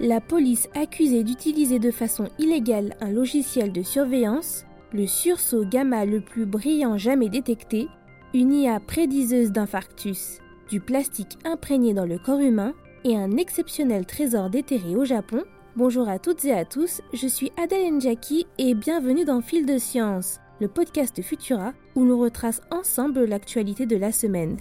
la police accusée d'utiliser de façon illégale un logiciel de surveillance, le sursaut gamma le plus brillant jamais détecté, une IA prédiseuse d'infarctus, du plastique imprégné dans le corps humain et un exceptionnel trésor déterré au Japon. Bonjour à toutes et à tous, je suis Adèle Njaki et bienvenue dans Fil de Science, le podcast Futura où l'on retrace ensemble l'actualité de la semaine.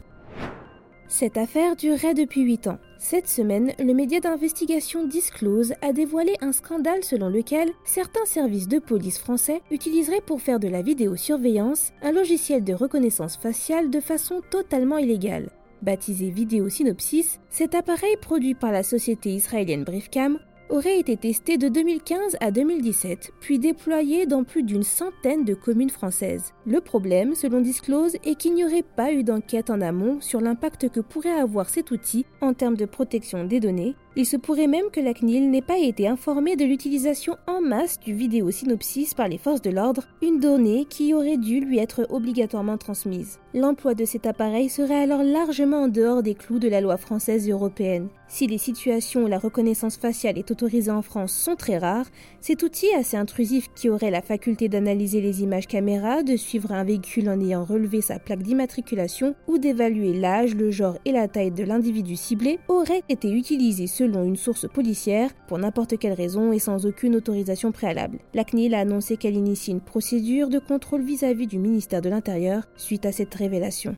Cette affaire durerait depuis 8 ans. Cette semaine, le média d'investigation Disclose a dévoilé un scandale selon lequel certains services de police français utiliseraient pour faire de la vidéosurveillance un logiciel de reconnaissance faciale de façon totalement illégale. Baptisé Vidéo Synopsis, cet appareil produit par la société israélienne Briefcam aurait été testé de 2015 à 2017, puis déployé dans plus d'une centaine de communes françaises. Le problème, selon Disclose, est qu'il n'y aurait pas eu d'enquête en amont sur l'impact que pourrait avoir cet outil en termes de protection des données. Il se pourrait même que la CNIL n'ait pas été informée de l'utilisation en masse du vidéo-synopsis par les forces de l'ordre, une donnée qui aurait dû lui être obligatoirement transmise. L'emploi de cet appareil serait alors largement en dehors des clous de la loi française et européenne. Si les situations où la reconnaissance faciale est autorisée en France sont très rares, cet outil assez intrusif qui aurait la faculté d'analyser les images caméra, de suivre un véhicule en ayant relevé sa plaque d'immatriculation ou d'évaluer l'âge, le genre et la taille de l'individu ciblé aurait été utilisé selon une source policière pour n'importe quelle raison et sans aucune autorisation préalable. La CNIL a annoncé qu'elle initie une procédure de contrôle vis-à-vis -vis du ministère de l'Intérieur suite à cette révélation.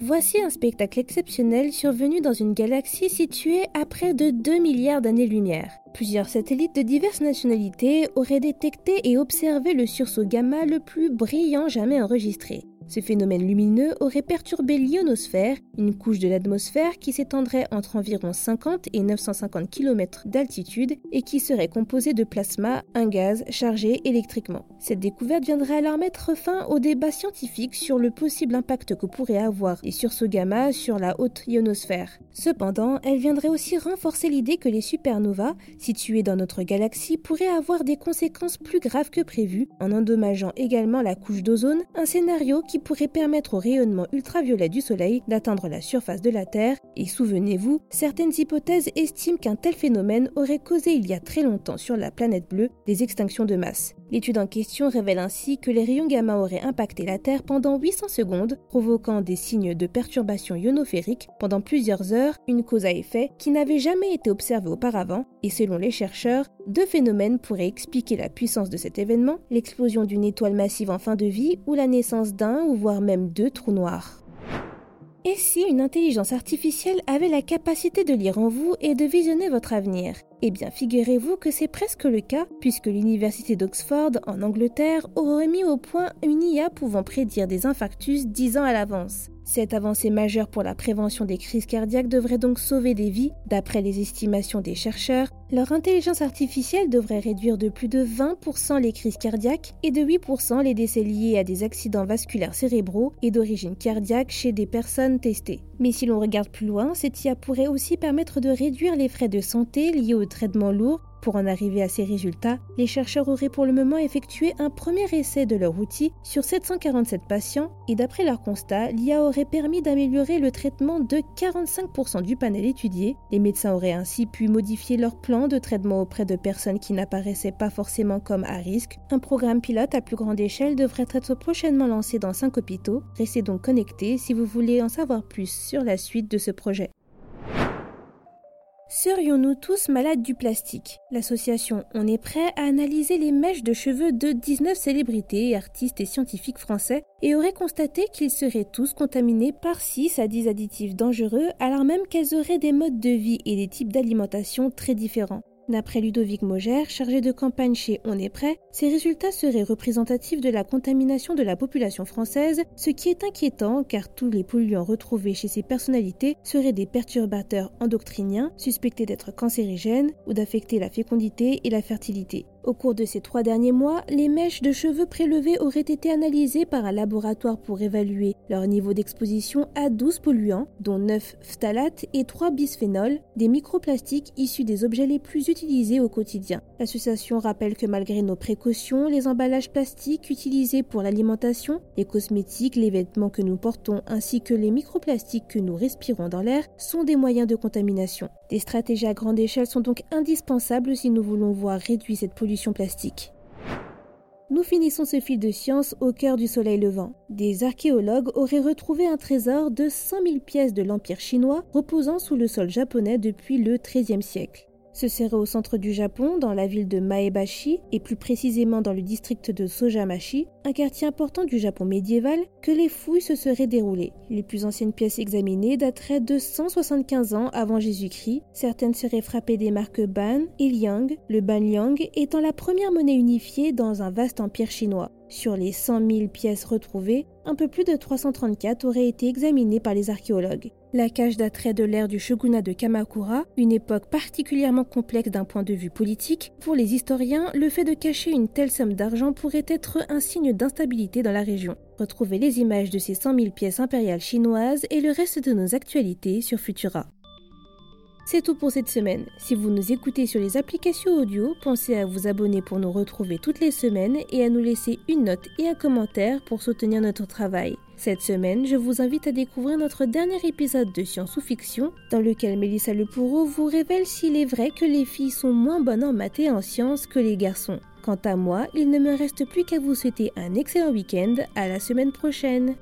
Voici un spectacle exceptionnel survenu dans une galaxie située à près de 2 milliards d'années-lumière. Plusieurs satellites de diverses nationalités auraient détecté et observé le sursaut gamma le plus brillant jamais enregistré. Ce phénomène lumineux aurait perturbé l'ionosphère, une couche de l'atmosphère qui s'étendrait entre environ 50 et 950 km d'altitude et qui serait composée de plasma, un gaz chargé électriquement. Cette découverte viendrait alors mettre fin au débat scientifique sur le possible impact que pourraient avoir les sursauts gamma sur la haute ionosphère. Cependant, elle viendrait aussi renforcer l'idée que les supernovas, situées dans notre galaxie, pourraient avoir des conséquences plus graves que prévues, en endommageant également la couche d'ozone, un scénario qui pourrait permettre au rayonnement ultraviolet du Soleil d'atteindre la surface de la Terre, et souvenez-vous, certaines hypothèses estiment qu'un tel phénomène aurait causé il y a très longtemps sur la planète bleue des extinctions de masse. L'étude en question révèle ainsi que les rayons gamma auraient impacté la Terre pendant 800 secondes, provoquant des signes de perturbation ionosphérique pendant plusieurs heures, une cause à effet qui n'avait jamais été observée auparavant, et selon les chercheurs, deux phénomènes pourraient expliquer la puissance de cet événement, l'explosion d'une étoile massive en fin de vie ou la naissance d'un ou voire même deux trous noirs. Et si une intelligence artificielle avait la capacité de lire en vous et de visionner votre avenir? Eh bien, figurez-vous que c'est presque le cas, puisque l'université d'Oxford, en Angleterre, aurait mis au point une IA pouvant prédire des infarctus dix ans à l'avance. Cette avancée majeure pour la prévention des crises cardiaques devrait donc sauver des vies. D'après les estimations des chercheurs, leur intelligence artificielle devrait réduire de plus de 20% les crises cardiaques et de 8% les décès liés à des accidents vasculaires cérébraux et d'origine cardiaque chez des personnes testées. Mais si l'on regarde plus loin, cette IA pourrait aussi permettre de réduire les frais de santé liés aux traitements lourds pour en arriver à ces résultats, les chercheurs auraient pour le moment effectué un premier essai de leur outil sur 747 patients et d'après leur constat, l'IA aurait permis d'améliorer le traitement de 45% du panel étudié. Les médecins auraient ainsi pu modifier leur plan de traitement auprès de personnes qui n'apparaissaient pas forcément comme à risque. Un programme pilote à plus grande échelle devrait être prochainement lancé dans 5 hôpitaux. Restez donc connectés si vous voulez en savoir plus sur la suite de ce projet. Serions-nous tous malades du plastique? L'association On est prêt à analyser les mèches de cheveux de 19 célébrités, artistes et scientifiques français et aurait constaté qu'ils seraient tous contaminés par 6 à 10 additifs dangereux alors même qu'elles auraient des modes de vie et des types d'alimentation très différents. D'après Ludovic Moger, chargé de campagne chez On est prêt, ces résultats seraient représentatifs de la contamination de la population française, ce qui est inquiétant car tous les polluants retrouvés chez ces personnalités seraient des perturbateurs endocriniens suspectés d'être cancérigènes ou d'affecter la fécondité et la fertilité. Au cours de ces trois derniers mois, les mèches de cheveux prélevées auraient été analysées par un laboratoire pour évaluer leur niveau d'exposition à 12 polluants, dont 9 phtalates et 3 bisphénols, des microplastiques issus des objets les plus utilisés au quotidien. L'association rappelle que malgré nos précautions, les emballages plastiques utilisés pour l'alimentation, les cosmétiques, les vêtements que nous portons ainsi que les microplastiques que nous respirons dans l'air sont des moyens de contamination. Des stratégies à grande échelle sont donc indispensables si nous voulons voir réduire cette pollution plastique. Nous finissons ce fil de science au cœur du soleil levant. Des archéologues auraient retrouvé un trésor de 100 000 pièces de l'Empire chinois reposant sous le sol japonais depuis le XIIIe siècle. Ce serait au centre du Japon, dans la ville de Maebashi, et plus précisément dans le district de Sojamashi, un quartier important du Japon médiéval, que les fouilles se seraient déroulées. Les plus anciennes pièces examinées dateraient de 175 ans avant Jésus-Christ. Certaines seraient frappées des marques Ban et Liang, le Banliang étant la première monnaie unifiée dans un vaste empire chinois. Sur les 100 000 pièces retrouvées, un peu plus de 334 auraient été examinées par les archéologues. La cage d'attrait de l'ère du shogunat de Kamakura, une époque particulièrement complexe d'un point de vue politique, pour les historiens, le fait de cacher une telle somme d'argent pourrait être un signe d'instabilité dans la région. Retrouvez les images de ces 100 000 pièces impériales chinoises et le reste de nos actualités sur Futura. C'est tout pour cette semaine. Si vous nous écoutez sur les applications audio, pensez à vous abonner pour nous retrouver toutes les semaines et à nous laisser une note et un commentaire pour soutenir notre travail. Cette semaine, je vous invite à découvrir notre dernier épisode de Science ou Fiction, dans lequel Mélissa Lepoureau vous révèle s'il est vrai que les filles sont moins bonnes en maths et en sciences que les garçons. Quant à moi, il ne me reste plus qu'à vous souhaiter un excellent week-end. À la semaine prochaine.